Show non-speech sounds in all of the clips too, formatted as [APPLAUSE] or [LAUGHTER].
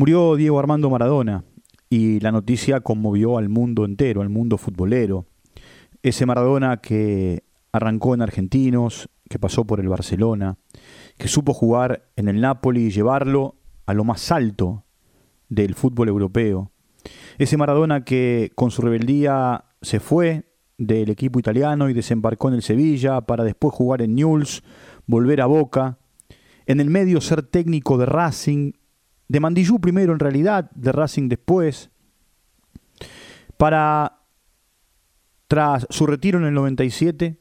Murió Diego Armando Maradona y la noticia conmovió al mundo entero, al mundo futbolero. Ese Maradona que arrancó en Argentinos, que pasó por el Barcelona, que supo jugar en el Napoli y llevarlo a lo más alto del fútbol europeo. Ese Maradona que con su rebeldía se fue del equipo italiano y desembarcó en el Sevilla para después jugar en Newell's, volver a Boca, en el medio ser técnico de Racing, de Mandillú primero en realidad, de Racing después, para, tras su retiro en el 97,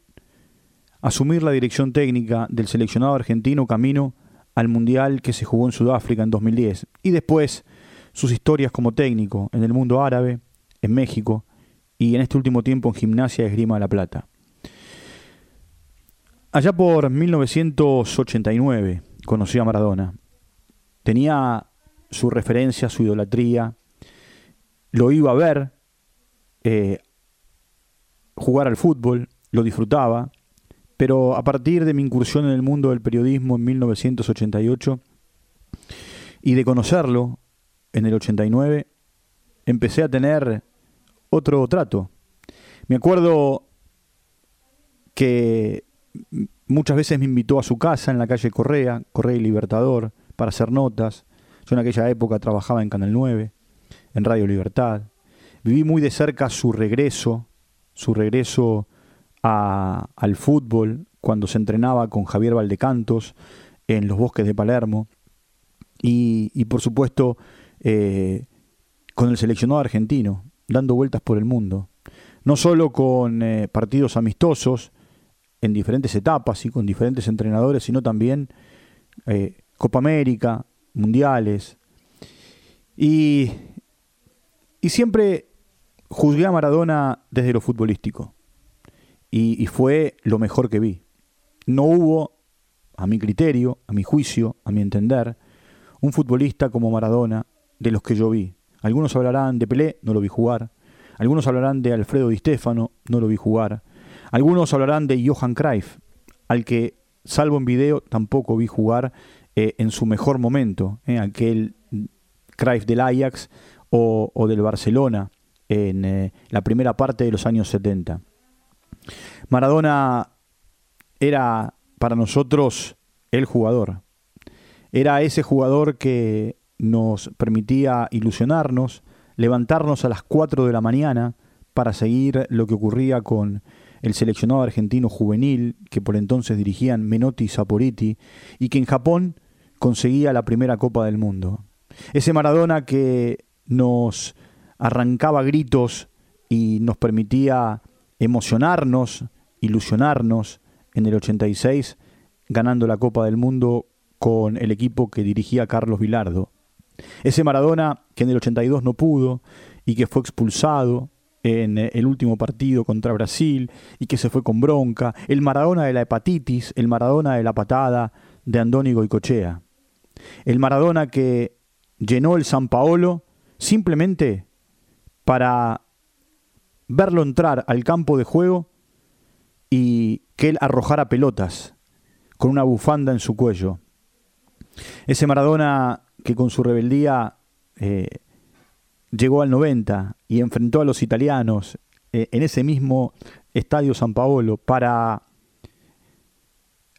asumir la dirección técnica del seleccionado argentino camino al Mundial que se jugó en Sudáfrica en 2010, y después sus historias como técnico en el mundo árabe, en México, y en este último tiempo en Gimnasia Esgrima de la Plata. Allá por 1989 conocí a Maradona. Tenía su referencia, su idolatría. Lo iba a ver eh, jugar al fútbol, lo disfrutaba, pero a partir de mi incursión en el mundo del periodismo en 1988 y de conocerlo en el 89, empecé a tener otro trato. Me acuerdo que muchas veces me invitó a su casa en la calle Correa, Correa y Libertador, para hacer notas. Yo en aquella época trabajaba en Canal 9, en Radio Libertad. Viví muy de cerca su regreso, su regreso al fútbol cuando se entrenaba con Javier Valdecantos en los bosques de Palermo. Y, por supuesto, eh, con el seleccionado argentino, dando vueltas por el mundo. No solo con eh, partidos amistosos en diferentes etapas y con diferentes entrenadores, sino también eh, Copa América, Mundiales. Y, y, siempre juzgué a Maradona desde lo futbolístico. Y, fue lo mejor que vi. No hubo, a mi criterio, a mi juicio, a mi entender, un futbolista como Maradona de los que yo vi. Algunos hablarán de Pelé, no lo vi jugar. Algunos hablarán de Alfredo Di Stefano, no lo vi jugar. Algunos hablarán de Johan Cruyff, al que, salvo en video, tampoco vi jugar eh, en su mejor momento, eh, aquel Cruyff del Ajax o, del Barcelona en eh, la primera parte de los años 70. Maradona era para nosotros el jugador. Era ese jugador que nos permitía ilusionarnos, levantarnos a las 4 de la mañana para seguir lo que ocurría con el seleccionado argentino juvenil que por entonces dirigían Menotti y Saporiti y que en Japón conseguía la primera Copa del Mundo. Ese Maradona que nos arrancaba gritos y nos permitía emocionarnos, ilusionarnos en el 86 ganando la Copa del Mundo con el equipo que dirigía Carlos Vilardo. Ese Maradona que en el 82 no pudo y que fue expulsado en el último partido contra Brasil y que se fue con bronca, el Maradona de la hepatitis, el Maradona de la patada de Andónigo y Cochea, el Maradona que llenó el San Paolo simplemente para verlo entrar al campo de juego y que él arrojara pelotas con una bufanda en su cuello. Ese Maradona que con su rebeldía eh, llegó al 90 y enfrentó a los italianos eh, en ese mismo estadio San Paolo para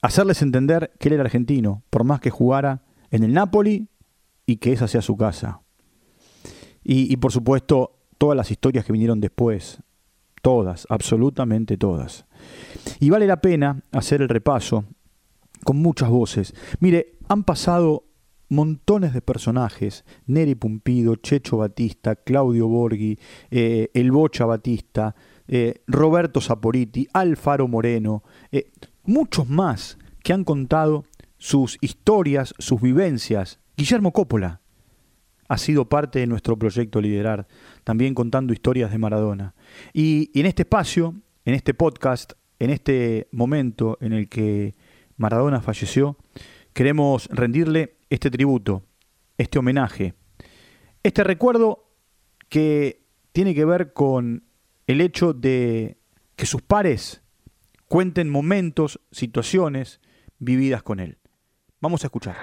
hacerles entender que él era argentino, por más que jugara en el Napoli y que esa sea su casa. Y, por supuesto, todas las historias que vinieron después, todas, absolutamente todas. Y vale la pena hacer el repaso con muchas voces. Mire, han pasado montones de personajes, Neri Pumpido, Checho Batista, Claudio Borghi, eh, El Bocha Batista, eh, Roberto Saporiti, Alfaro Moreno, eh, muchos más que han contado sus historias, sus vivencias. Guillermo Coppola ha sido parte de nuestro proyecto Liderar, también contando historias de Maradona. y en este espacio, en este podcast, en este momento en el que Maradona falleció, queremos rendirle este tributo, este homenaje, este recuerdo que tiene que ver con el hecho de que sus pares cuenten momentos, situaciones vividas con él. Vamos a escuchar.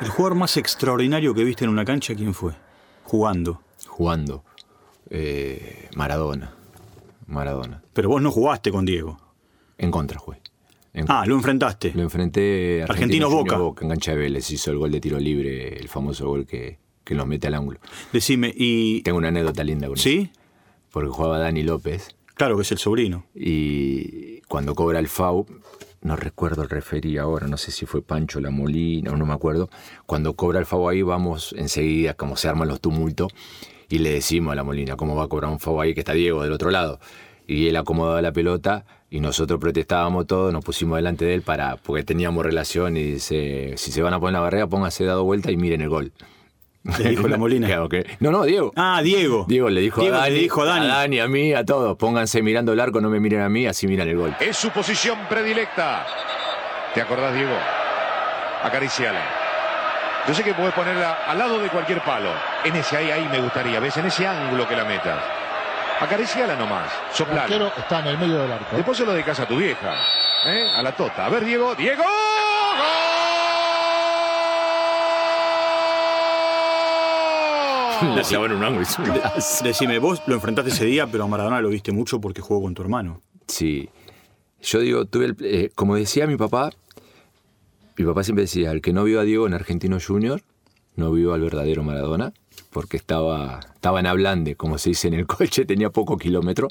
¿El jugador más extraordinario que viste en una cancha quién fue? Jugando. Jugando. Eh, Maradona. Maradona. Pero vos no jugaste con Diego. En contra jugué. ah, lo enfrentaste. Lo enfrenté Argentino, Boca. En cancha de Vélez hizo el gol de tiro libre, el famoso gol que, que nos mete al ángulo. Decime, y. Tengo una anécdota linda con ¿Sí? Porque jugaba Dani López. Claro que es el sobrino. Y cuando cobra el FAU, no recuerdo el referí ahora, no sé si fue Pancho La Molina no me acuerdo. Cuando cobra el FAU ahí, vamos enseguida, como se arman los tumultos, y le decimos a La Molina cómo va a cobrar un FAU ahí que está Diego del otro lado. Y él acomodaba la pelota y nosotros protestábamos todo, nos pusimos delante de él para, porque teníamos relación y dice, si se van a poner la barrera, pónganse dado vuelta y miren el gol. Le dijo la Molina. [LAUGHS] No, no, Diego. Ah, Diego. Diego le dijo, a, Dani, le dijo a Dani. A Dani, a mí, a todos. Pónganse mirando el arco, no me miren a mí, así miran el gol. Es su posición predilecta. ¿Te acordás, Diego? Acariciala. Yo sé que puedes ponerla al lado de cualquier palo. En ese ahí, ahí me gustaría. ¿Ves? En ese ángulo que la metas. Acariciala nomás. Soplala. El está en el medio del arco. Después se lo dedicas a tu vieja. ¿eh? A la tota. A ver, Diego. ¡Diego! [LAUGHS] La en un ángulo. Decime, vos lo enfrentaste ese día, pero a Maradona lo viste mucho porque jugó con tu hermano. Sí. Yo digo, tuve el, eh, como decía mi papá, mi papá siempre decía, el que no vio a Diego en Argentino Junior, no vio al verdadero Maradona, porque estaba, estaba en Ablande, como se dice en el [LAUGHS] coche, tenía poco kilómetro.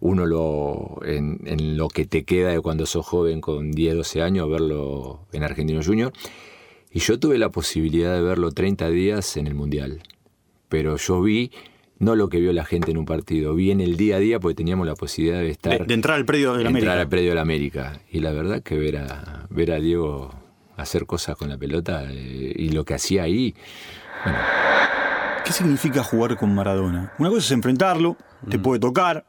Uno lo, en, en, lo que te queda de cuando sos joven con 10, 12 años, verlo en Argentino Junior. Y yo tuve la posibilidad de verlo 30 días en el Mundial pero yo vi no lo que vio la gente en un partido, vi en el día a día porque teníamos la posibilidad de estar... De, entrar al predio de la América. Entrar al predio de la América. Y la verdad que ver a, ver a Diego hacer cosas con la pelota eh, y lo que hacía ahí... ¿Qué significa jugar con Maradona? Una cosa es enfrentarlo, te mm. puede tocar.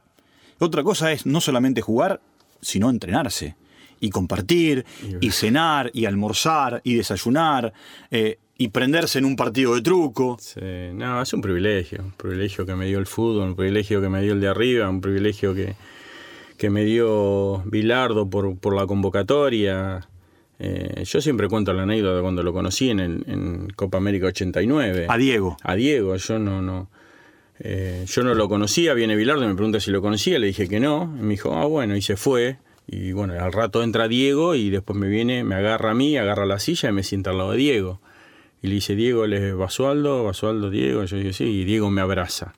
Otra cosa es no solamente jugar, sino entrenarse. Y compartir, y cenar, y almorzar, y desayunar. Eh, y prenderse en un partido de truco. Sí, no, es un privilegio, un privilegio que me dio el fútbol, un privilegio que me dio el de arriba, un privilegio que, que me dio Bilardo por, por la convocatoria. Eh, yo siempre cuento la anécdota de cuando lo conocí en, en Copa América 89. A Diego. A Diego, yo no, no, eh, yo no lo conocía, viene Bilardo y me pregunta si lo conocía, le dije que no, y me dijo, ah, bueno, y se fue. Y bueno, al rato entra Diego y después me viene, me agarra a mí, agarra la silla y me sienta al lado de Diego. Y le dice, Diego, le Basualdo, Basualdo, Diego. Y yo dije, sí, y Diego me abraza.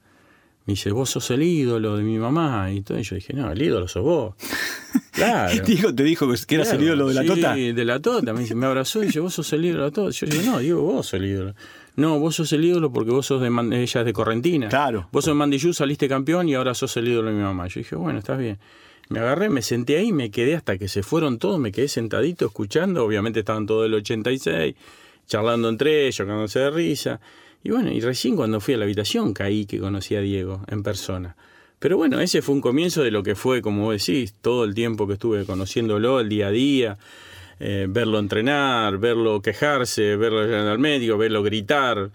Me dice, vos sos el ídolo de mi mamá. Y todo. Y yo dije, no, el ídolo sos vos. [LAUGHS] Claro. Diego te dijo que eras el ídolo de la tota. Sí, de la tota. Me, dice, me abrazó y dice, vos sos el ídolo de la tota. Yo digo, no, Diego, vos sos el ídolo. No, vos sos el ídolo porque vos sos de ella es de Correntina. Claro. Vos sos de Mandillú, saliste campeón y ahora sos el ídolo de mi mamá. Yo dije, bueno, estás bien. Me agarré, me senté ahí, me quedé hasta que se fueron todos, me quedé sentadito escuchando. Obviamente estaban todos del 86 charlando entre ellos, cagándose de risa. Y bueno, y recién cuando fui a la habitación caí que conocí a Diego en persona. Pero bueno, ese fue un comienzo de lo que fue, como vos decís, todo el tiempo que estuve conociéndolo, el día a día, eh, verlo entrenar, verlo quejarse, verlo al médico, verlo gritar.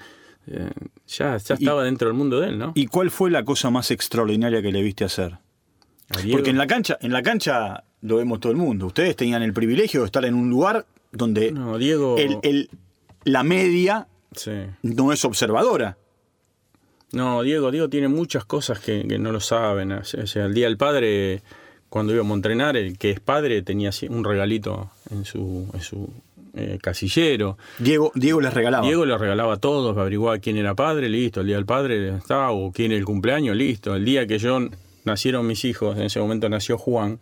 Eh, ya, ya estaba dentro del mundo de él, ¿no? ¿Y cuál fue la cosa más extraordinaria que le viste hacer? Porque en la cancha, en la cancha lo vemos todo el mundo. Ustedes tenían el privilegio de estar en un lugar donde no, Diego... el, la media no es observadora. No, Diego, Diego tiene muchas cosas que, no lo saben. O sea, el día del padre, cuando íbamos a entrenar, el que es padre tenía un regalito en su, en su eh, casillero. Diego, Diego les regalaba. Diego les regalaba a todos, averiguaba quién era padre, listo. El día del padre estaba, o quién era el cumpleaños, listo. El día que yo nacieron mis hijos, en ese momento nació Juan,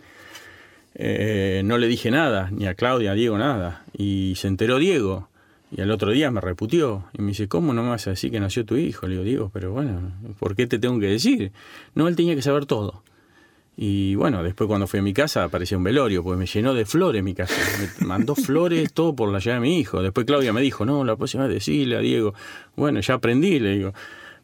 eh, no le dije nada, ni a Claudia, a Diego nada. Y se enteró Diego. Y al otro día me reputió y me dice, ¿cómo no me vas que nació tu hijo? Le digo, digo, pero bueno, ¿por qué te tengo que decir? No, él tenía que saber todo. Y bueno, después cuando fui a mi casa apareció un velorio, pues me llenó de flores mi casa. Me mandó flores, [LAUGHS] todo por la llave de mi hijo. Después Claudia me dijo, no, la próxima vez decirle a Diego. Bueno, ya aprendí, le digo.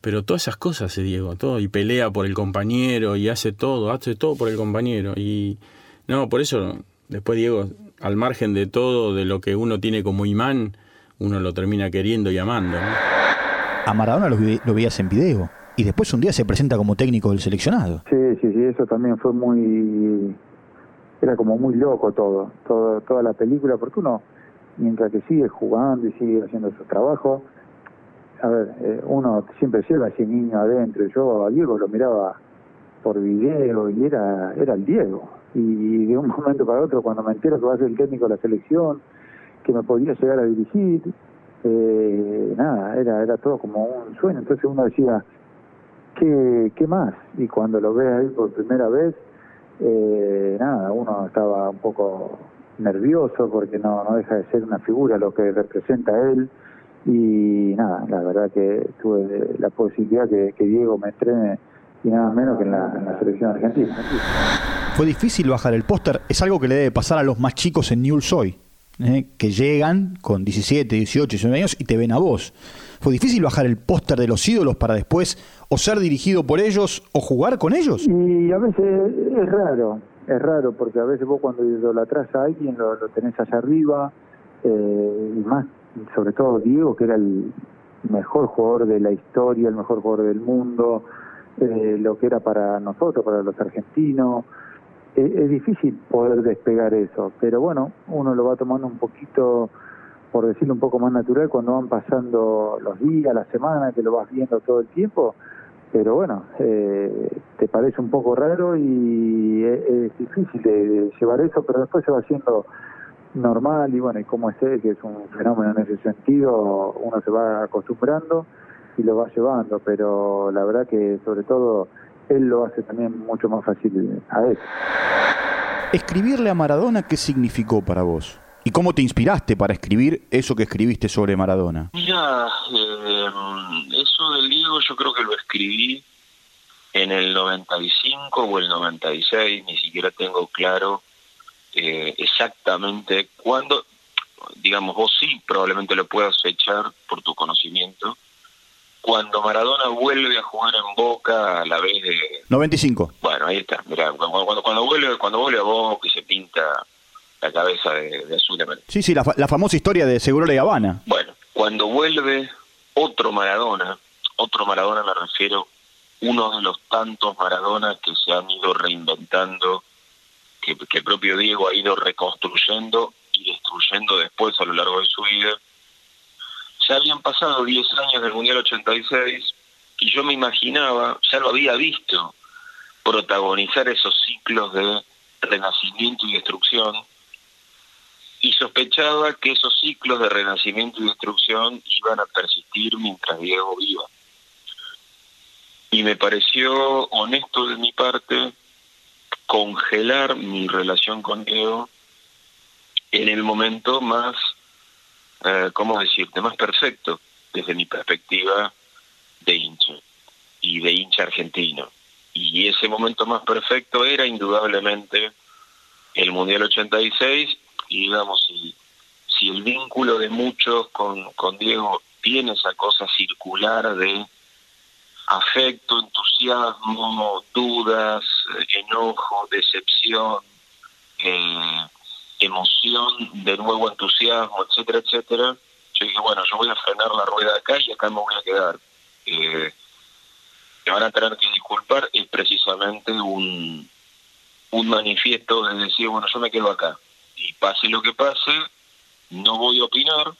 Pero todas esas cosas hace Diego, todo. Y pelea por el compañero y hace todo, hace todo por el compañero. Y no, por eso, después Diego, al margen de todo, de lo que uno tiene como imán, uno lo termina queriendo y amando. A Maradona lo, lo veías en video y después un día se presenta como técnico del seleccionado. Sí, sí, sí, eso también fue muy... Era como muy loco todo, todo toda la película, porque uno mientras que sigue jugando y sigue haciendo su trabajo, a ver, eh, uno siempre lleva a ese niño adentro. Yo a Diego lo miraba por video y era, era el Diego. Y de un momento para otro, cuando me entero que va a ser el técnico de la selección, que me podía llegar a dirigir, eh, nada, era, era todo como un sueño. Entonces uno decía, ¿qué, qué más? Y cuando lo ves ahí por primera vez, eh, nada, uno estaba un poco nervioso porque no, no deja de ser una figura lo que representa él y nada, la verdad que tuve la posibilidad que, Diego me entrene y nada menos que en la, selección argentina. Fue difícil bajar el póster, es algo que le debe pasar a los más chicos en Newell's hoy, ¿eh? que llegan con 17, 18, 19 años y te ven a vos. ¿Fue difícil bajar el póster de los ídolos para después o ser dirigido por ellos o jugar con ellos? Y a veces es raro, es raro porque a veces vos cuando idolatras a alguien lo, lo tenés allá arriba eh, y más sobre todo Diego, que era el mejor jugador de la historia, el mejor jugador del mundo, eh, lo que era para nosotros, para los argentinos. Eh, es difícil poder despegar eso, pero bueno, uno lo va tomando un poquito, por decirlo un poco más natural, cuando van pasando los días, las semanas, que lo vas viendo todo el tiempo. Pero bueno, eh, te parece un poco raro y es, difícil de llevar eso, pero después se va haciendo normal y bueno, y como es él, que es un fenómeno en ese sentido, uno se va acostumbrando y lo va llevando, pero la verdad que sobre todo él lo hace también mucho más fácil a él. Escribirle a Maradona, ¿qué significó para vos? ¿Y cómo te inspiraste para escribir eso que escribiste sobre Maradona? Mira, eh, eso del Diego yo creo que lo escribí en el 95 o el 96, ni siquiera tengo claro eh, exactamente cuándo, digamos, vos sí probablemente lo puedas echar por tu conocimiento, cuando Maradona vuelve a jugar en Boca a la vez de... 95. Bueno, ahí está, mirá, cuando, cuando, vuelve, cuando vuelve a Boca y se pinta la cabeza de, de azul Sí, sí, la, la famosa historia de Seguro de Habana. Bueno, cuando vuelve otro Maradona, otro Maradona me refiero, uno de los tantos Maradona que se han ido reinventando que, el propio Diego ha ido reconstruyendo y destruyendo después a lo largo de su vida. Ya habían pasado 10 años del Mundial 86 y yo me imaginaba, ya lo había visto, protagonizar esos ciclos de renacimiento y destrucción y sospechaba que esos ciclos de renacimiento y destrucción iban a persistir mientras Diego viva. Y me pareció honesto de mi parte congelar mi relación con Diego en el momento más, eh, ¿cómo decirte?, más perfecto desde mi perspectiva de hincha y de hincha argentino. Y ese momento más perfecto era indudablemente el Mundial 86 y digamos, si, si el vínculo de muchos con, con Diego tiene esa cosa circular de afecto, entusiasmo, dudas, enojo, decepción, eh, emoción, de nuevo entusiasmo, etcétera, etcétera. Yo dije, bueno, yo voy a frenar la rueda acá y acá me voy a quedar. Eh, me van a tener que disculpar, es precisamente un, un manifiesto de decir, bueno, yo me quedo acá. Y pase lo que pase, no voy a opinar,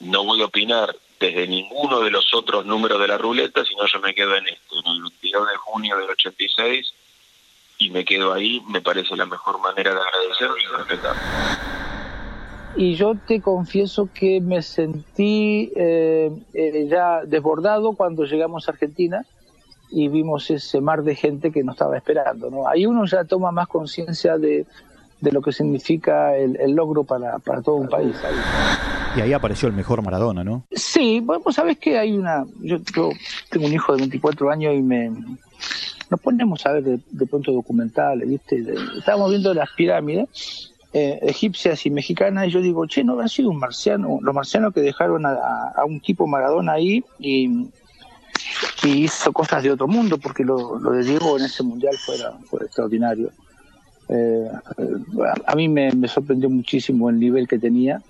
no voy a opinar desde ninguno de los otros números de la ruleta, sino yo me quedo en esto, en el 22 de junio del 86, y me quedo ahí, me parece la mejor manera de agradecer y de respetar. Y yo te confieso que me sentí eh, eh, ya desbordado cuando llegamos a Argentina y vimos ese mar de gente que nos estaba esperando. ¿no? Ahí uno ya toma más conciencia de, de lo que significa el, logro para, para todo un país. Y ahí apareció el mejor Maradona, ¿no? Sí, bueno, sabes que hay una. Yo, tengo un hijo de 24 años y me. Nos ponemos a ver de, pronto documentales, ¿viste? estábamos viendo las pirámides eh, egipcias y mexicanas y yo digo, che, no habrá sido un marciano, los marcianos que dejaron a, un tipo Maradona ahí y, hizo cosas de otro mundo, porque lo, de Diego en ese mundial fue, extraordinario. Eh, a mí me, sorprendió muchísimo el nivel que tenía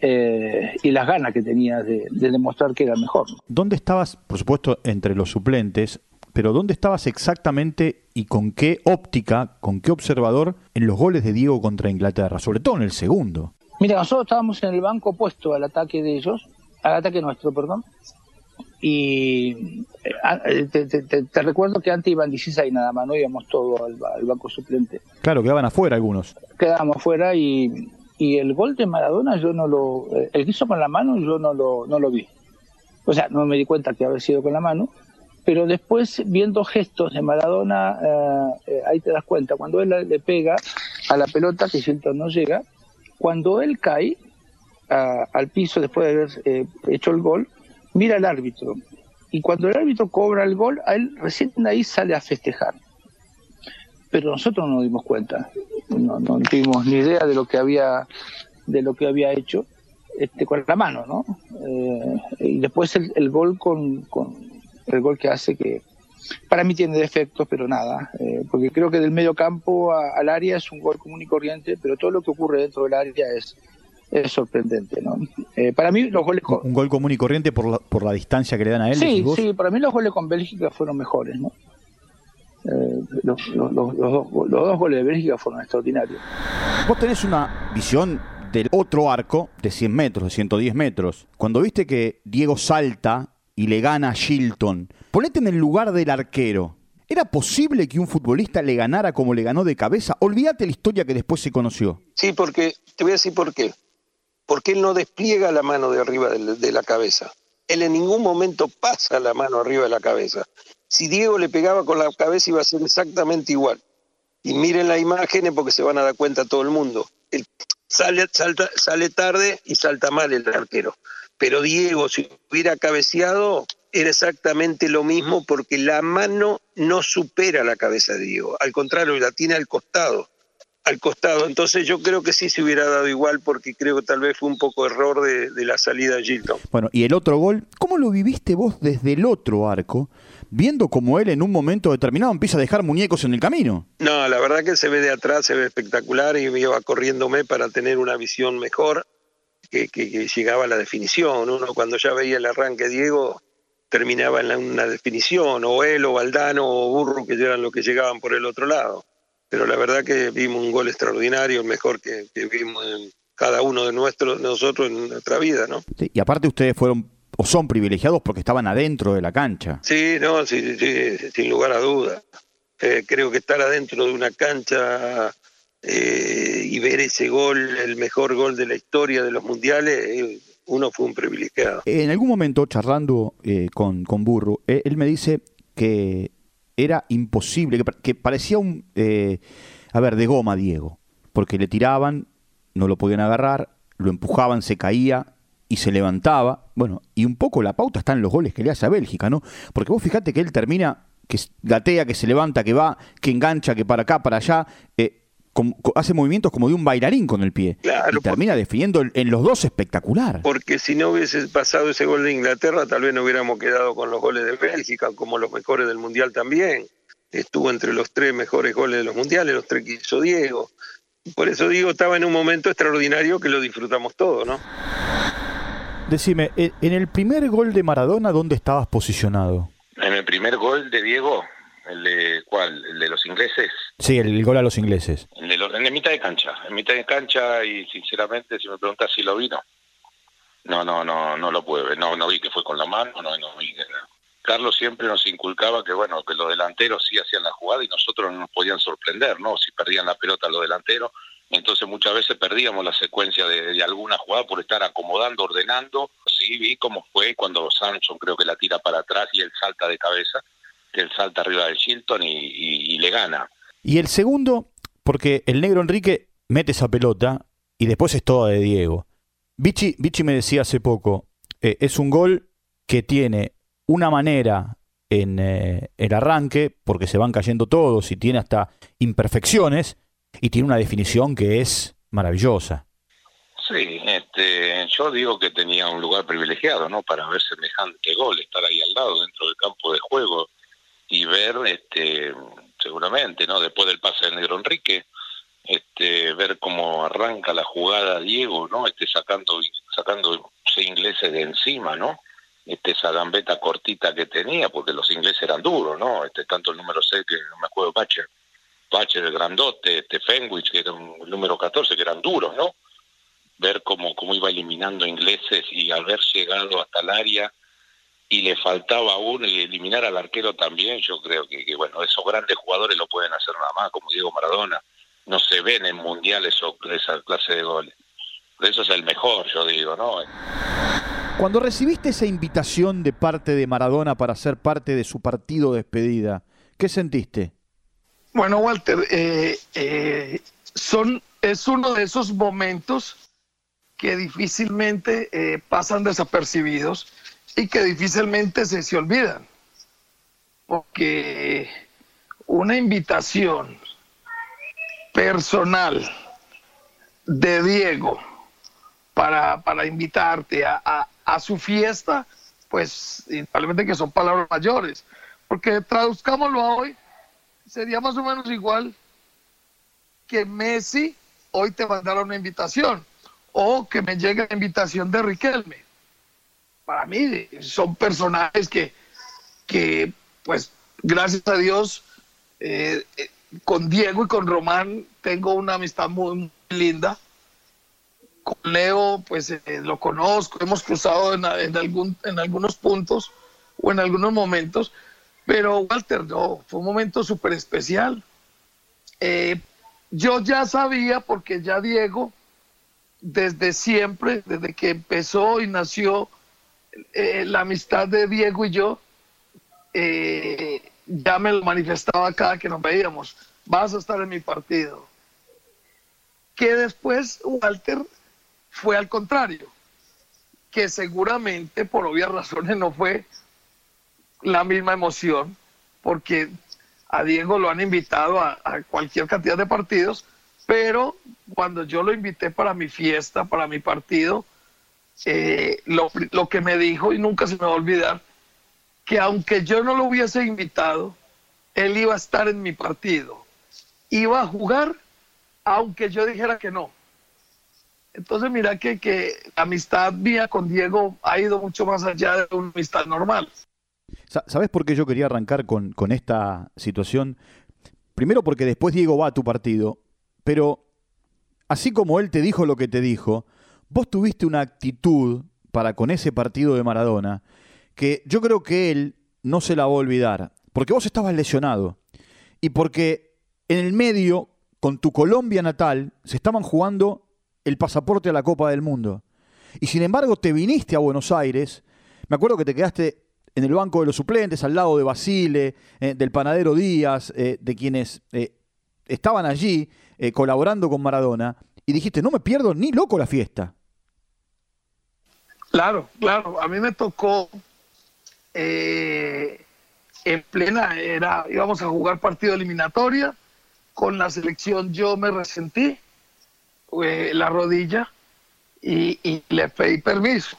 eh, y las ganas que tenía de, demostrar que era mejor. ¿Dónde estabas, por supuesto, entre los suplentes, pero dónde estabas exactamente y con qué óptica, con qué observador en los goles de Diego contra Inglaterra, sobre todo en el segundo? Mira, nosotros estábamos en el banco opuesto al ataque de ellos, al ataque nuestro, perdón. Y eh, te, recuerdo que antes iban 16 nada más, no íbamos todos al, banco suplente. Claro, quedaban afuera algunos. Quedábamos afuera y, y el gol de Maradona yo no lo... Eh, el que hizo con la mano yo no lo, no lo vi. O sea, no me di cuenta que había sido con la mano, pero después viendo gestos de Maradona, eh, ahí te das cuenta, cuando él le pega a la pelota, que Shilton no llega, cuando él cae al piso después de haber hecho el gol, mira al árbitro. Y cuando el árbitro cobra el gol, a él recién ahí sale a festejar. Pero nosotros no nos dimos cuenta, no, no tuvimos ni idea de lo que había, de lo que había hecho este, con la mano, ¿no? Eh, y después el, gol con, con, el gol que hace que para mí tiene defectos, pero nada, eh, porque creo que del medio campo al área es un gol común y corriente, pero todo lo que ocurre dentro del área es, es sorprendente. ¿no? Eh, para mí los goles... Un gol común y corriente por la, por la distancia que le dan a él. Sí, sí, para mí los goles con Bélgica fueron mejores. ¿no? Eh, los, dos, goles de Bélgica fueron extraordinarios. Vos tenés una visión del otro arco de 100 metros, de 110 metros. Cuando viste que Diego salta y le gana a Shilton, ponete en el lugar del arquero. ¿Era posible que un futbolista le ganara como le ganó de cabeza? Olvídate la historia que después se conoció. Sí, porque te voy a decir por qué porque él no despliega la mano de arriba de, la cabeza. Él en ningún momento pasa la mano arriba de la cabeza. Si Diego le pegaba con la cabeza iba a ser exactamente igual. Y miren las imágenes porque se van a dar cuenta todo el mundo. Él sale, sale tarde y salta mal el arquero. Pero Diego, si hubiera cabeceado, era exactamente lo mismo porque la mano no supera la cabeza de Diego. Al contrario, la tiene al costado al costado. Entonces yo creo que sí se hubiera dado igual porque creo que tal vez fue un poco error de, la salida de Gilton. Bueno, y el otro gol, ¿cómo lo viviste vos desde el otro arco? Viendo como él en un momento determinado empieza a dejar muñecos en el camino. No, la verdad que se ve de atrás, se ve espectacular y me iba corriéndome para tener una visión mejor que, llegaba a la definición. Uno cuando ya veía el arranque Diego terminaba en una definición, o él, o Valdano, o Burro, que eran los que llegaban por el otro lado pero la verdad que vimos un gol extraordinario, el mejor que, vimos en cada uno de nuestros, nosotros en nuestra vida, ¿no? y aparte ustedes fueron o son privilegiados porque estaban adentro de la cancha. Sí, no, sí, sí, sin lugar a duda. Eh, creo que estar adentro de una cancha eh, y ver ese gol, el mejor gol de la historia de los mundiales, eh, uno fue un privilegiado. En algún momento, charlando con, con Burro, él me dice que era imposible, que, parecía un, eh, a ver, de goma Diego, porque le tiraban, no lo podían agarrar, lo empujaban, se caía y se levantaba. Bueno, y un poco la pauta está en los goles que le hace a Bélgica, ¿no? Porque vos fijate que él termina, que gatea, que se levanta, que va, que engancha, que para acá, para allá. Eh, hace movimientos como de un bailarín con el pie. y termina definiendo en los dos espectacular. Porque si no hubiese pasado ese gol de Inglaterra, tal vez no hubiéramos quedado con los goles de Bélgica, como los mejores del Mundial también. Estuvo entre los tres mejores goles de los Mundiales, los tres que hizo Diego. Por eso digo, estaba en un momento extraordinario que lo disfrutamos todos, ¿no? Decime, en el primer gol de Maradona, ¿dónde estabas posicionado? En el primer gol de Diego, ¿El de cuál? ¿El de los ingleses? Sí, el, gol a los ingleses. En, el, en mitad de cancha. En mitad de cancha y sinceramente, si me preguntas si lo vi, no. No, no, no, no lo pude ver. No, no vi que fue con la mano, no, no vi que... Carlos siempre nos inculcaba que bueno que los delanteros sí hacían la jugada y nosotros no nos podían sorprender, ¿no? Si perdían la pelota los delanteros, entonces muchas veces perdíamos la secuencia de, de, alguna jugada por estar acomodando, ordenando. Sí vi cómo fue cuando Samson creo que la tira para atrás y él salta de cabeza él salta arriba del Shilton y, le gana. Y el segundo, porque el negro Enrique mete esa pelota y después es toda de Diego. Vichy, me decía hace poco, eh, es un gol que tiene una manera en eh, el arranque, porque se van cayendo todos y tiene hasta imperfecciones, y tiene una definición que es maravillosa. Sí, este, yo digo que tenía un lugar privilegiado, ¿no? Para ver semejante gol, estar ahí al lado, dentro del campo de juego, y ver este seguramente no después del pase de Negro Enrique este ver cómo arranca la jugada Diego no este sacando sacando ingleses de encima no este esa gambeta cortita que tenía porque los ingleses eran duros no este tanto el número 6 que no me acuerdo Bacher Bacher el grandote este Fenwich que era un número 14 que eran duros no ver cómo, cómo iba eliminando ingleses y haber llegado hasta el área y le faltaba uno y eliminar al arquero también, yo creo que, bueno, esos grandes jugadores lo pueden hacer nada más, como Diego Maradona, no se ven en mundiales o esa clase de goles. Por eso es el mejor, yo digo, ¿no? Cuando recibiste esa invitación de parte de Maradona para ser parte de su partido de despedida, ¿qué sentiste? Bueno, Walter, eh, eh, son, es uno de esos momentos que difícilmente eh, pasan desapercibidos y que difícilmente se, se olvidan. Porque una invitación personal de Diego para, para invitarte a, a, su fiesta, pues indudablemente que son palabras mayores. Porque traduzcámoslo a hoy, sería más o menos igual que Messi hoy te mandara una invitación o que me llegue la invitación de Riquelme. Para mí son personajes que, que pues gracias a Dios, eh, eh, con Diego y con Román tengo una amistad muy, linda. Con Leo, pues eh, lo conozco, hemos cruzado en, algún, en algunos puntos o en algunos momentos, pero Walter, no, fue un momento súper especial. yo ya sabía, porque ya Diego desde siempre, desde que empezó y nació eh, la amistad de Diego y yo, eh, ya me lo manifestaba cada que nos veíamos, vas a estar en mi partido. Que después Walter fue al contrario, que seguramente por obvias razones no fue la misma emoción, porque a Diego lo han invitado a cualquier cantidad de partidos, pero cuando yo lo invité para mi fiesta, para mi partido, eh, lo, lo, que me dijo, y nunca se me va a olvidar, que aunque yo no lo hubiese invitado, él iba a estar en mi partido. Iba a jugar, aunque yo dijera que no. Entonces mira que, que la amistad mía con Diego ha ido mucho más allá de una amistad normal. ¿Sabes por qué yo quería arrancar con, con esta situación? Primero porque después Diego va a tu partido pero así como él te dijo lo que te dijo, vos tuviste una actitud para con ese partido de Maradona que yo creo que él no se la va a olvidar, porque vos estabas lesionado y porque en el medio, con tu Colombia natal, se estaban jugando el pasaporte a la Copa del Mundo. Y sin embargo te viniste a Buenos Aires, me acuerdo que te quedaste en el banco de los suplentes, al lado de Basile, eh, del panadero Díaz, eh, de quienes eh, estaban allí, colaborando con Maradona, y dijiste, no me pierdo ni loco la fiesta. Claro, claro, a mí me tocó eh, en plena, era, íbamos a jugar partido eliminatoria, con la selección yo me resentí eh, la rodilla y, le pedí permiso.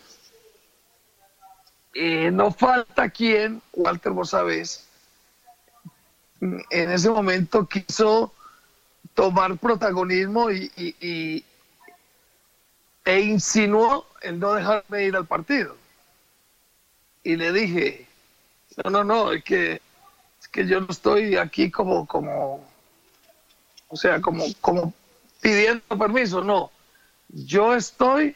no falta quien, Walter, vos sabés, en ese momento quiso tomar protagonismo y, e insinuó el no dejarme ir al partido. Y le dije, no, no, no, es que, es que yo no estoy aquí como, como, o sea, como, como pidiendo permiso, no. Yo estoy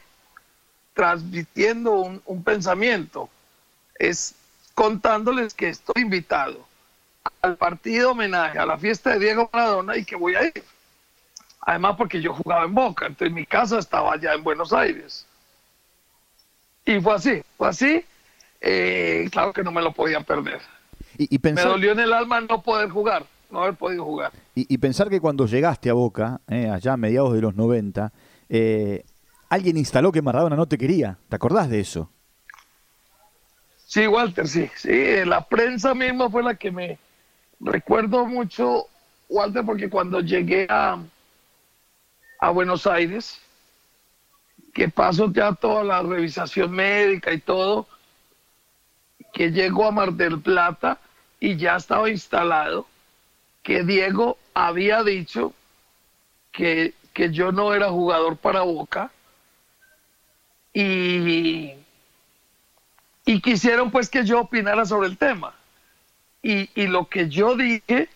transmitiendo un, pensamiento, es contándoles que estoy invitado al partido homenaje a la fiesta de Diego Maradona y que voy a ir. Además porque yo jugaba en Boca, entonces mi casa estaba allá en Buenos Aires. Y fue así, fue así. Eh, claro que no me lo podía perder. Y, Me dolió en el alma no poder jugar, no haber podido jugar. Y, pensar que cuando llegaste a Boca, eh, allá a mediados de los 90, eh, alguien instaló que Maradona no te quería. ¿Te acordás de eso? Sí, Walter, sí. Sí, la prensa misma fue la que me, recuerdo mucho, Walter, porque cuando llegué a, a Buenos Aires, que pasó ya toda la revisación médica y todo, que llegó a Mar del Plata y ya estaba instalado, que Diego había dicho que, que yo no era jugador para Boca y, y quisieron pues que yo opinara sobre el tema. Y, y lo que yo dije,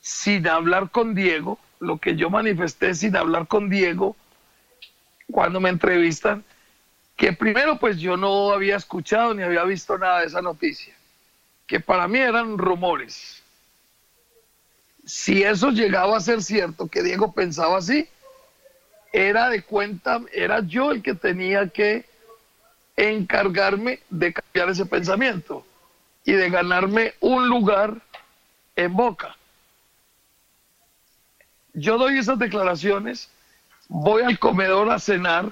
sin hablar con Diego, lo que yo manifesté sin hablar con Diego, cuando me entrevistan que primero pues yo no había escuchado ni había visto nada de esa noticia, que para mí eran rumores. Si eso llegaba a ser cierto, que Diego pensaba así, era de cuenta, era yo el que tenía que encargarme de cambiar ese pensamiento y de ganarme un lugar en boca. Yo doy esas declaraciones, voy al comedor a cenar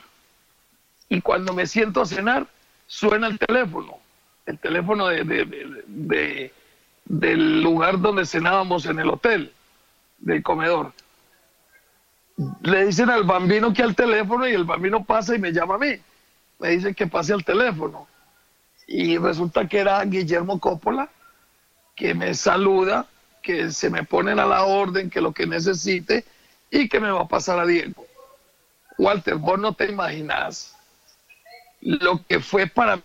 y cuando me siento a cenar suena el teléfono, el teléfono de, del lugar donde cenábamos en el hotel, del comedor. Le dicen al bambino que al teléfono y el bambino pasa y me llama a mí. Me dicen que pase al teléfono. Y resulta que era Guillermo Coppola, que me saluda, que se me ponen a la orden, que lo que necesite y que me va a pasar a Diego. Walter, vos no te imaginas lo que fue para mí,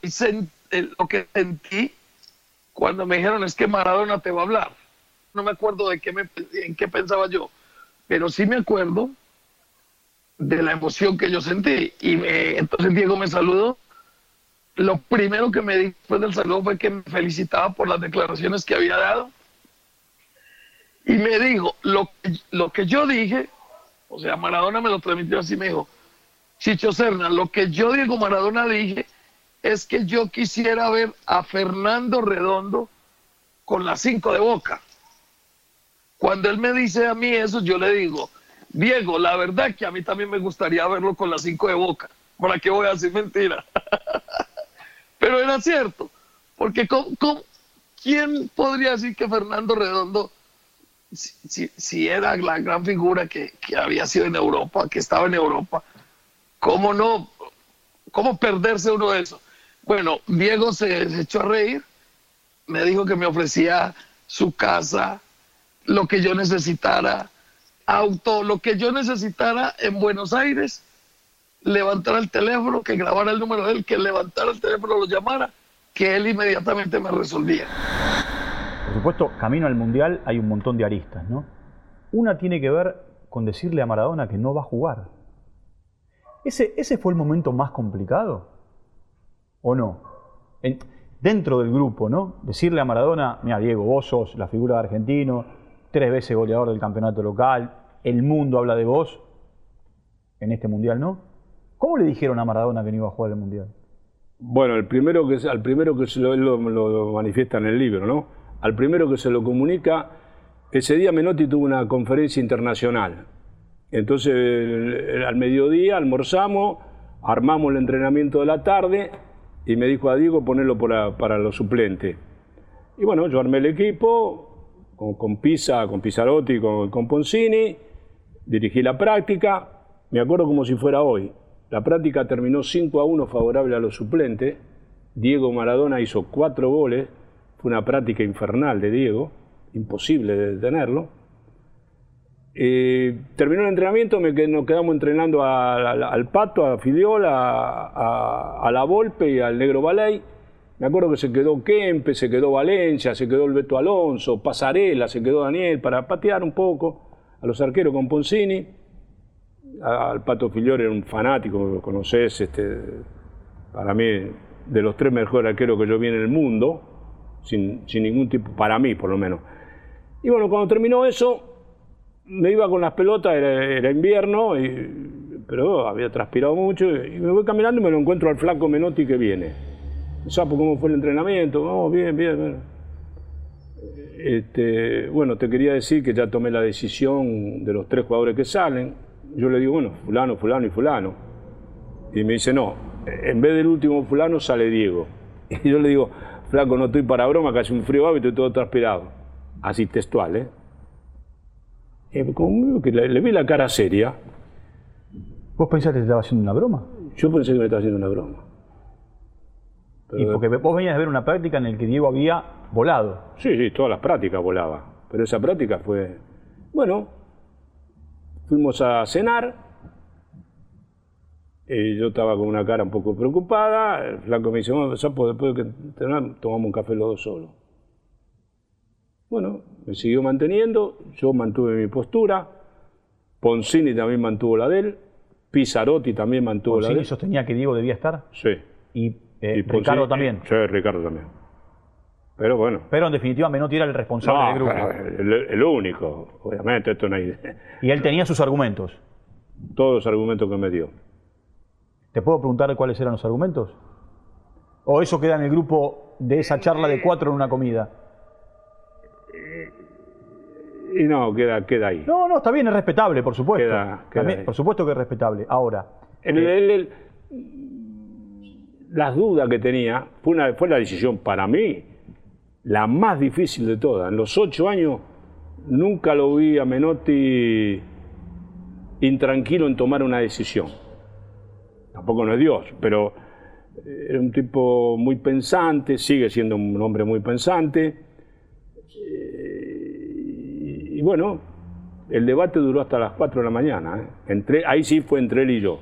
lo que sentí cuando me dijeron es que Maradona te va a hablar. No me acuerdo de qué me, en qué pensaba yo, pero sí me acuerdo de la emoción que yo sentí. Y entonces Diego me saludó. Lo primero que me dijo después del saludo fue que me felicitaba por las declaraciones que había dado. Y me dijo, lo, lo que yo dije, o sea, Maradona me lo transmitió así, me dijo, Chicho Serna, lo que yo, Diego Maradona, dije es que yo quisiera ver a Fernando Redondo con las cinco de boca. Cuando él me dice a mí eso, yo le digo, Diego, la verdad que a mí también me gustaría verlo con las cinco de boca. ¿Para qué voy a decir mentira? [LAUGHS] Pero era cierto, porque quién podría decir que Fernando Redondo, si, era la gran figura que, había sido en Europa, que estaba en Europa, ¿Cómo no? ¿Cómo perderse uno de eso? Bueno, Diego se, echó a reír, me dijo que me ofrecía su casa, lo que yo necesitara, auto, lo que yo necesitara en Buenos Aires, levantara el teléfono, que grabara el número de él, que levantara el teléfono, lo llamara, que él inmediatamente me resolvía. Por supuesto, camino al Mundial hay un montón de aristas, ¿no? Una tiene que ver con decirle a Maradona que no va a jugar. ¿Ese, ¿Ese fue el momento más complicado? ¿O no? dentro del grupo, ¿no? Decirle a Maradona, mira Diego, vos sos la figura de argentino, tres veces goleador del campeonato local, el mundo habla de vos, en este mundial, ¿no? ¿Cómo le dijeron a Maradona que no iba a jugar el mundial? Bueno, el primero que, al primero que lo, lo, manifiesta en el libro, ¿no? Al primero que se lo comunica, ese día Menotti tuvo una conferencia internacional entonces al mediodía almorzamos, armamos el entrenamiento de la tarde y me dijo a Diego ponerlo para, los suplentes. Y bueno, yo armé el equipo con, con Pisa, con Pisarotti, con, con Poncini, dirigí la práctica, me acuerdo como si fuera hoy. La práctica terminó 5 a 1 favorable a los suplentes. Diego Maradona hizo cuatro goles. Una práctica infernal de Diego, imposible de detenerlo. Eh, terminó el entrenamiento, me, nos quedamos entrenando al Pato, a Filiol, a, La Volpe y al Negro Balay. Me acuerdo que se quedó Kempe, se quedó Valencia, se quedó el Beto Alonso, Pasarela, se quedó Daniel para patear un poco a los arqueros con Poncini. Al Pato Filiol era un fanático, lo conoces, este, para mí, de los tres mejores arqueros que yo vi en el mundo, sin, sin ningún tipo, para mí por lo menos. Y bueno, cuando terminó eso, me iba con las pelotas, era, invierno, y, pero había transpirado mucho, y me voy caminando y me lo encuentro al flaco Menotti que viene. Sapo, ¿cómo fue el entrenamiento? Oh, bien, bien, Este, bueno, te quería decir que ya tomé la decisión de los tres jugadores que salen. Yo le digo, bueno, fulano, fulano y fulano. Y me dice, no, en vez del último fulano sale Diego. [LAUGHS] Y yo le digo, flaco, no estoy para broma, que hace un frío y estoy todo transpirado. Así textual, ¿eh? Eh, que le, vi la cara seria. ¿Vos pensaste que te estaba haciendo una broma? Yo pensé que me estaba haciendo una broma. y porque vos venías a ver una práctica en la que Diego había volado. Sí, sí, todas las prácticas volaba. Pero esa práctica fue. Bueno, fuimos a cenar. Eh, yo estaba con una cara un poco preocupada. El flaco me dice: bueno, después de que tomamos un café los dos solos. Bueno, me siguió manteniendo, yo mantuve mi postura, Poncini también mantuvo la de él, Pizzarotti también mantuvo la de sostenía que Diego debía estar Sí. y, eh, Y Ricardo también. Sí, Ricardo también. Pero bueno. Pero en definitiva Menotti era el responsable No, del grupo. el, el único, obviamente, esto no hay. Y él tenía sus argumentos. Todos los argumentos que me dio. ¿Te puedo preguntar cuáles eran los argumentos? ¿O eso queda en el grupo de esa charla de cuatro en una comida? Y no, queda, queda ahí. No, no, está bien, es respetable, por supuesto. Queda- queda También, por supuesto que es respetable. Ahora, El- el- el- las dudas que tenía fue, una, fue la decisión para mí la más difícil de todas. En los ocho años nunca lo vi a Menotti intranquilo en tomar una decisión. Tampoco no es Dios, pero era un tipo muy pensante, sigue siendo un hombre muy pensante. Eh, Y bueno, el debate duró hasta las 4 de la mañana. ¿eh? Entre, ahí sí fue entre él y yo.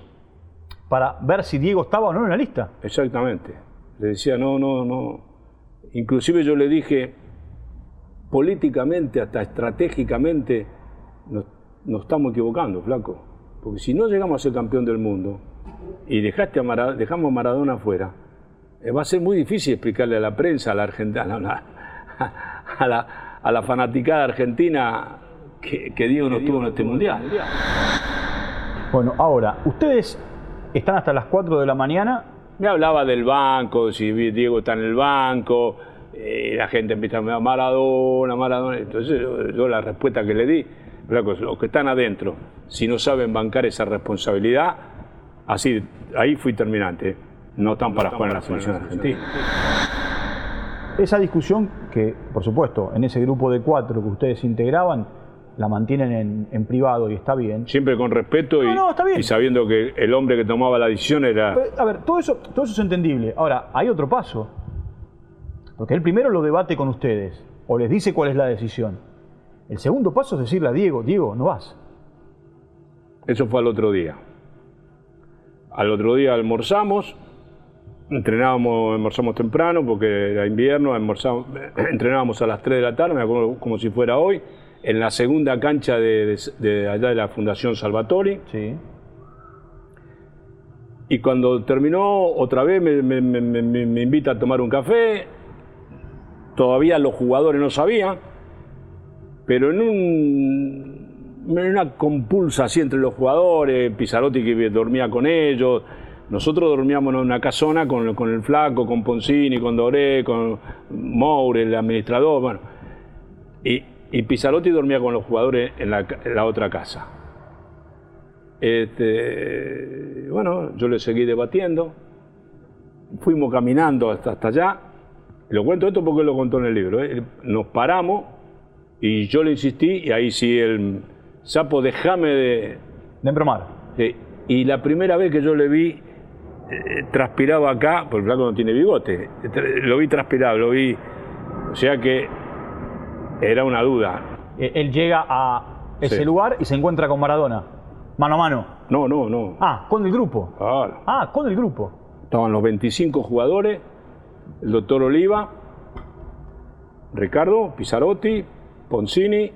para ver si Diego estaba o no en la lista. Exactamente. Le decía, no, no, no. Inclusive yo le dije, políticamente, hasta estratégicamente, nos, nos estamos equivocando, flaco. Porque si no llegamos a ser campeón del mundo y dejaste a dejamos a Maradona afuera, eh, va a ser muy difícil explicarle a la prensa, a la argentina, [LAUGHS] a la, a la, a la fanaticada argentina que, que Diego no estuvo en este mundial. Bueno, ahora, ustedes están hasta las 4 de la mañana. Me hablaba del banco, si Diego está en el banco, eh, la gente empieza a Maradona, Maradona. Entonces yo, yo la respuesta que le di, los que están adentro, si no saben bancar esa responsabilidad, así, ahí fui terminante. No están para jugar en la selección argentina. Esa discusión que, por supuesto, en ese grupo de cuatro que ustedes integraban, la mantienen en, en privado y está bien. Siempre con respeto y, No, no, está bien. y sabiendo que el hombre que tomaba la decisión era... Pero, a ver, todo eso, todo eso es entendible. Ahora, hay otro paso. Porque él primero lo debate con ustedes, o les dice cuál es la decisión. El segundo paso es decirle a Diego, Diego, no vas. Eso fue al otro día. Al otro día almorzamos, entrenábamos, almorzamos temprano porque era invierno, almorzamos, [CLEARS THROAT] entrenábamos a las 3 de la tarde, me acuerdo como si fuera hoy, en la segunda cancha de, de- de allá de la Fundación Salvatori. Sí. Y cuando terminó, otra vez me, me- me- me- me invita a tomar un café. Todavía los jugadores no sabían, pero en, un, una compulsa así entre los jugadores, Pizarotti que dormía con ellos, nosotros dormíamos en una casona con, con el Flaco, con Poncini, con Doré, con Moure, el administrador, bueno. Y, y Pizarotti dormía con los jugadores en la, la otra casa. Este, bueno, yo le seguí debatiendo. Fuimos caminando hasta, hasta allá. Lo cuento esto porque lo contó en el libro. ¿eh? Nos paramos y yo le insistí, y ahí sí el sapo, déjame de. De embromar. Sí. Y la primera vez que yo le vi, eh, transpiraba acá, porque el flaco no tiene bigote. Lo vi transpirar, lo vi. O sea que era una duda. Eh, Él llega a ese Sí. lugar y se encuentra con Maradona. Mano a mano. No, no, no. Ah, con el grupo. Claro. Ah, con el grupo. Estaban los 25 jugadores, el doctor Oliva, Ricardo, Pizarotti, Poncini,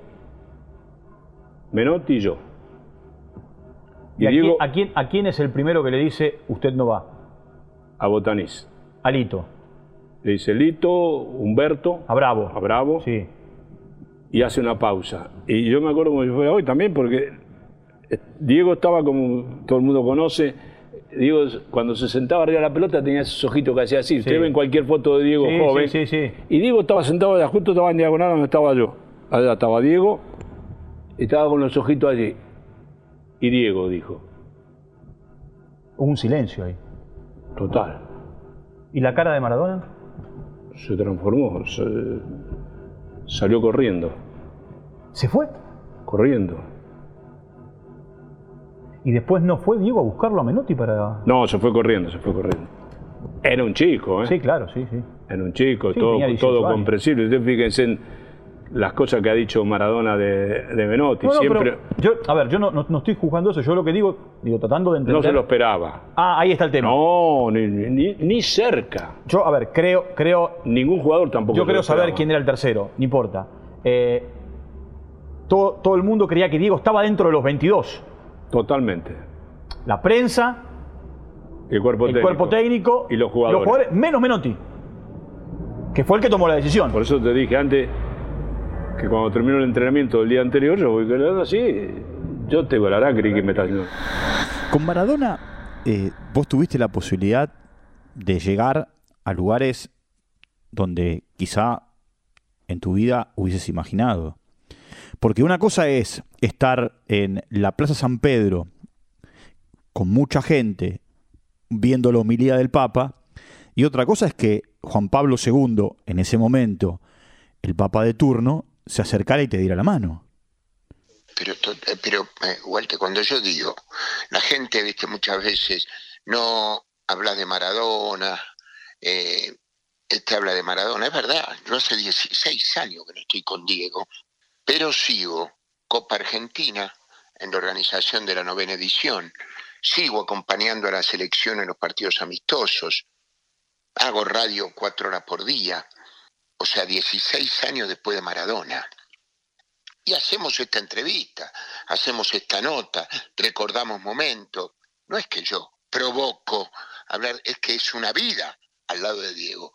Menotti y yo. ¿Y, Y a, Diego quién, a, quién, a quién es el primero que le dice usted no va? a Botanís. Alito. Le dice Lito, Humberto, A Bravo. a Bravo, Sí. y hace una pausa. Y yo me acuerdo como si fuera hoy también, porque eh, Diego estaba como todo el mundo conoce. Diego, cuando se sentaba arriba de la pelota, tenía esos ojitos que hacía así. Usted ve en cualquier foto de Diego Sí, joven. sí, sí, sí. Y Diego estaba sentado allá, justo estaba en diagonal donde estaba yo. Allá estaba Diego, estaba con los ojitos allí. Y Diego dijo, Hubo un silencio ahí. total, ¿Y la cara de Maradona? se transformó, se- salió corriendo, ¿Se fue? corriendo. ¿Y después no fue Diego a buscarlo a Menotti para...? No, se fue corriendo, se fue corriendo. Era un chico, ¿eh? Sí, claro, sí, sí. Era un chico, Sí, todo, tenía 18 todo comprensible. Ustedes fíjense en las cosas que ha dicho Maradona de, de Menotti. No, no, Siempre yo, a ver, yo no, no- no estoy juzgando eso. Yo lo que digo, digo, tratando de entender... no se lo esperaba. Ah, ahí está el tema. No, ni, ni- ni cerca. Yo, a ver, creo, creo, Ningún jugador tampoco. yo creo saber quién era el tercero, no importa. Eh, todo, todo el mundo creía que Diego estaba dentro de los 22. Totalmente. La prensa, El cuerpo el técnico. cuerpo técnico Y los jugadores. menos Menotti, que fue el que tomó la decisión. Por eso te dije antes que cuando terminó el entrenamiento del día anterior, yo voy quedando así, yo tengo la lacri que me está haciendo. Con Maradona, eh, vos tuviste la posibilidad de llegar a lugares donde quizá en tu vida hubieses imaginado. Porque una cosa es estar en la Plaza San Pedro con mucha gente viendo la homilía del Papa, y otra cosa es que Juan Pablo II, en ese momento, el Papa de turno, se acercara y te diera la mano. Pero, eh, pero eh, Walter, cuando yo digo, la gente, viste, muchas veces no habla de Maradona, eh, este habla de Maradona, es verdad, yo hace 16 años que no estoy con Diego, pero sigo Copa Argentina en la organización de la novena edición, sigo acompañando a la selección en los partidos amistosos, hago radio cuatro horas por día, o sea, 16 años después de Maradona. Y hacemos esta entrevista, hacemos esta nota, recordamos momentos. No es que yo provoco hablar, es que es una vida al lado de Diego.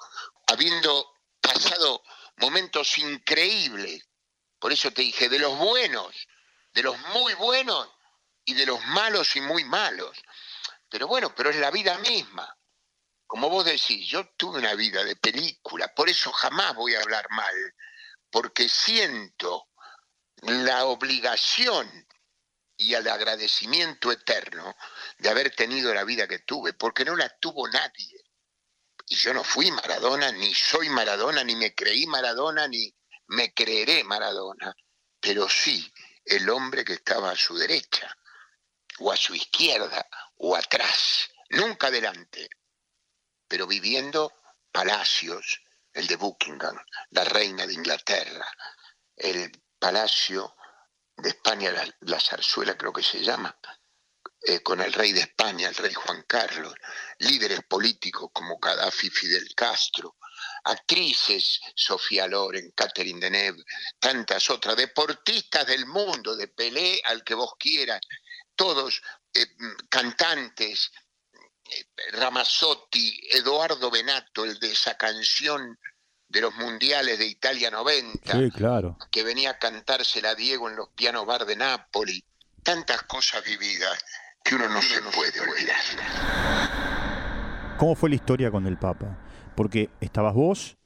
Habiendo pasado momentos increíbles, por eso te dije, de los buenos, de los muy buenos y de los malos y muy malos. Pero bueno, pero es la vida misma. Como vos decís, yo tuve una vida de película, por eso jamás voy a hablar mal, porque siento la obligación y el agradecimiento eterno de haber tenido la vida que tuve, porque no la tuvo nadie. Y yo no fui Maradona, ni soy Maradona, ni me creí Maradona, ni me creeré Maradona, pero sí el hombre que estaba a su derecha, o a su izquierda, o atrás, nunca adelante, pero viviendo palacios, el de Buckingham, la reina de Inglaterra, el palacio de España, la, la zarzuela creo que se llama, eh, con el rey de España, el rey Juan Carlos, líderes políticos como Gaddafi, Fidel Castro, actrices, Sofía Loren, Catherine Deneuve, tantas otras, deportistas del mundo, de Pelé al que vos quieras, todos eh, mm, cantantes, Ramazzotti, Eduardo Benato, el de esa canción de los mundiales de Italia 90, Sí, claro. que venía a cantársela a Diego en los pianos bar de Nápoli, tantas cosas vividas que uno no se puede olvidar. ¿Cómo fue la historia con el Papa? Porque estabas vos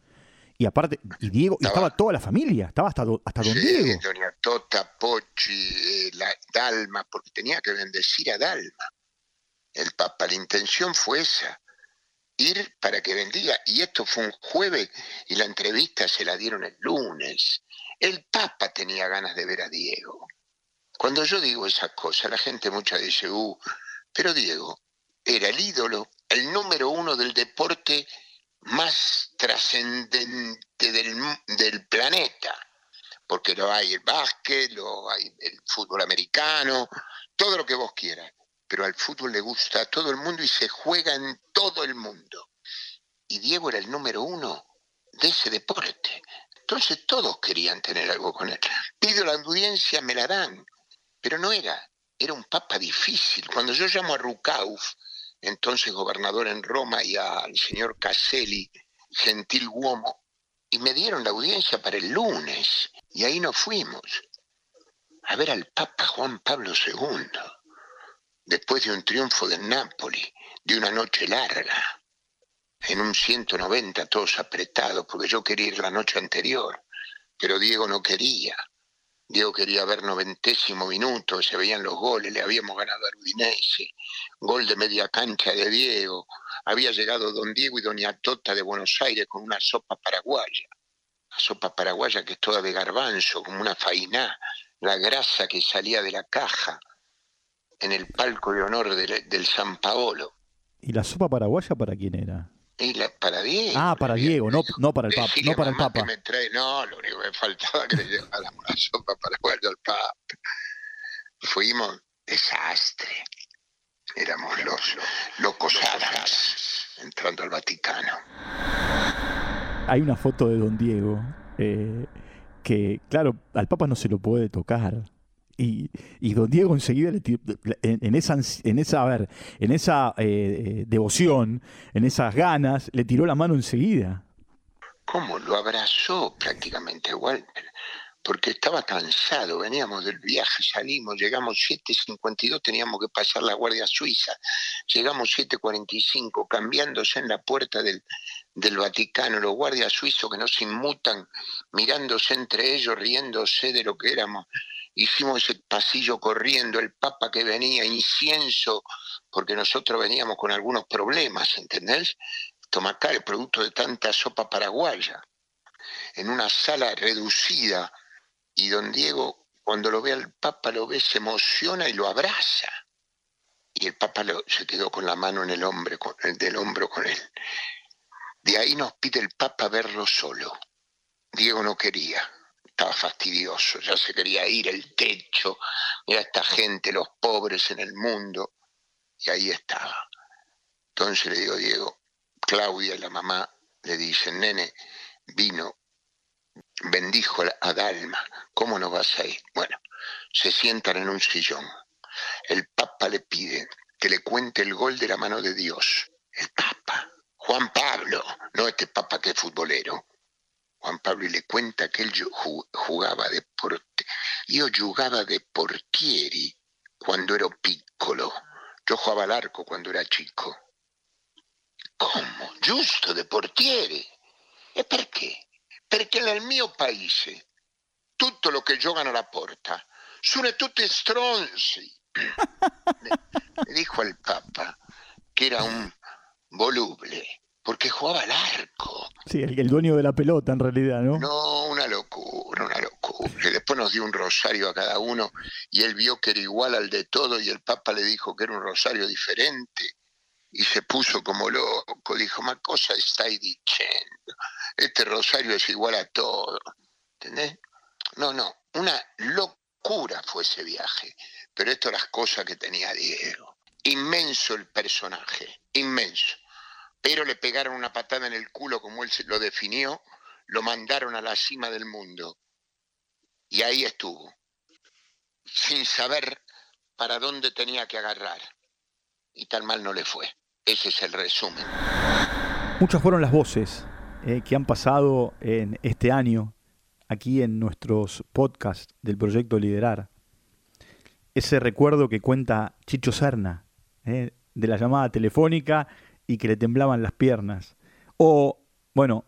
y aparte, y Diego, y estaba toda la familia, estaba hasta, do- hasta don Sí, Diego. doña Tota, Pochi, eh, la, Dalma, porque tenía que bendecir a Dalma. El Papa, la intención fue esa, ir para que bendiga. Y esto fue un jueves y la entrevista se la dieron el lunes. El Papa tenía ganas de ver a Diego. Cuando yo digo esas cosas, la gente mucha dice, uh, pero Diego era el ídolo, el número uno del deporte más trascendente del, del planeta porque lo hay el básquet, lo hay el fútbol americano, todo lo que vos quieras. Pero al fútbol le gusta a todo el mundo y se juega en todo el mundo. Y Diego era el número uno de ese deporte. Entonces todos querían tener algo con él. Pido la audiencia, me la dan. Pero no era, era un papa difícil. Cuando yo llamo a Rucauf, entonces gobernador en Roma, y al señor Caselli, gentil uomo, y me dieron la audiencia para el lunes. Y ahí nos fuimos a ver al Papa Juan Pablo II, después de un triunfo de Nápoli, de una noche larga, en un 190 todos apretados, porque yo quería ir la noche anterior, pero Diego no quería. Diego quería ver noventésimo minuto, se veían los goles, le habíamos ganado al Udinese, gol de media cancha de Diego, había llegado don Diego y doña Tota de Buenos Aires con una sopa paraguaya, la sopa paraguaya que es toda de garbanzo, como una fainá, la grasa que salía de la caja en el palco de honor del, del San Paolo. ¿Y la sopa paraguaya para quién era? Y la, para Diego. Ah, para Diego, no, no para el Papa. No para el Papa. me trae, no, lo único que me faltaba que le lleváramos la sopa paraguaya al Papa. Fuimos desastre. Éramos los locos Adams entrando al Vaticano. Hay una foto de don Diego eh, que, claro, al Papa no se lo puede tocar. Y, y don Diego enseguida le tiró- en, esa en esa ver, en esa eh, devoción, en esas ganas, le tiró la mano enseguida. ¿Cómo? Lo abrazó prácticamente Walter, porque estaba cansado, veníamos del viaje, salimos, llegamos 7.52, teníamos que pasar la Guardia Suiza, llegamos 7.45, cambiándose en la puerta del, del Vaticano, los guardias suizos que nos inmutan, mirándose entre ellos, riéndose de lo que éramos. Hicimos ese pasillo corriendo, el Papa que venía, incienso, porque nosotros veníamos con algunos problemas, ¿entendés? Estomacal, producto de tanta sopa paraguaya, en una sala reducida, y don Diego, cuando lo ve al Papa, lo ve, se emociona y lo abraza. Y el Papa lo- se quedó con la mano en el, hombro, con, el del hombro con él. De ahí nos pide el Papa verlo solo. Diego no quería, estaba fastidioso, ya se quería ir, el techo, mira esta gente, los pobres en el mundo, y ahí estaba. Entonces le digo, Diego, Claudia, la mamá, le dicen, nene, vino, bendijo a Dalma, ¿cómo no vas a ir? Bueno, se sientan en un sillón. El Papa le pide que le cuente el gol de la mano de Dios. El Papa, Juan Pablo, no este Papa que es futbolero. Juan Pablo y le cuenta que él ju- ju- jugaba de porte, yo jugaba de portieri cuando ero piccolo. Yo jugaba al arco cuando era chico. Come? Giusto, de portiere. E perché? Perché nel mio paese tutto lo che giocano alla porta sono tutti stronzi. [LAUGHS] Le dijo al Papa que era un voluble, porque jugaba al arco. Sí, el, el dueño de la pelota en realidad, ¿no? No, una locura, una locura. Que después nos dio un rosario a cada uno y él vio que era igual al de todo y el Papa le dijo que era un rosario diferente y se puso como loco. Dijo, ma cosa estáis diciendo? Este rosario es igual a todo. ¿Entendés? No, no, una locura fue ese viaje. Pero esto las cosas que tenía Diego. Inmenso el personaje, inmenso. Pero le pegaron una patada en el culo como él lo definió, lo mandaron a la cima del mundo. Y ahí estuvo, sin saber para dónde tenía que agarrar. Y tan mal no le fue. Ese es el resumen. Muchas fueron las voces eh, que han pasado en este año aquí en nuestros podcasts del proyecto Liderar. Ese recuerdo que cuenta Chicho Serna, eh, de la llamada telefónica y que le temblaban las piernas. O, bueno,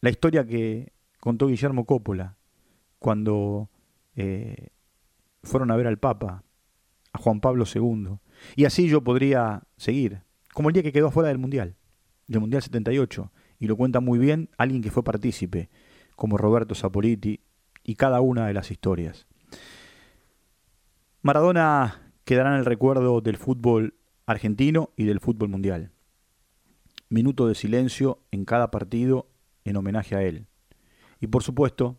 la historia que contó Guillermo Coppola cuando eh, fueron a ver al Papa, a Juan Pablo II. Y así yo podría seguir, como el día que quedó fuera del Mundial, del Mundial 78, y lo cuenta muy bien alguien que fue partícipe, como Roberto Sapoliti, y cada una de las historias. Maradona quedará en el recuerdo del fútbol argentino y del fútbol mundial. Minuto de silencio en cada partido en homenaje a él. Y por supuesto,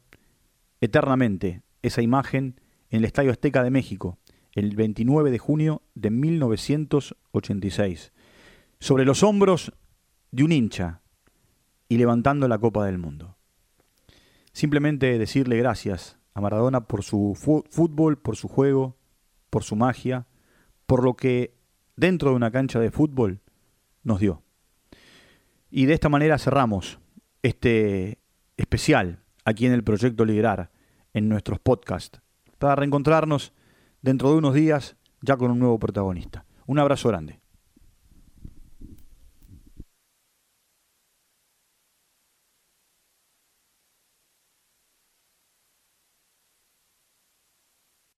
eternamente, esa imagen en el Estadio Azteca de México, el 29 de junio de 1986, sobre los hombros de un hincha y levantando la Copa del Mundo. Simplemente decirle gracias a Maradona por su fútbol, por su juego, por su magia, por lo que dentro de una cancha de fútbol nos dio. Y de esta manera cerramos este especial aquí en el Proyecto Liderar, en nuestros podcasts, para reencontrarnos dentro de unos días ya con un nuevo protagonista. Un abrazo grande.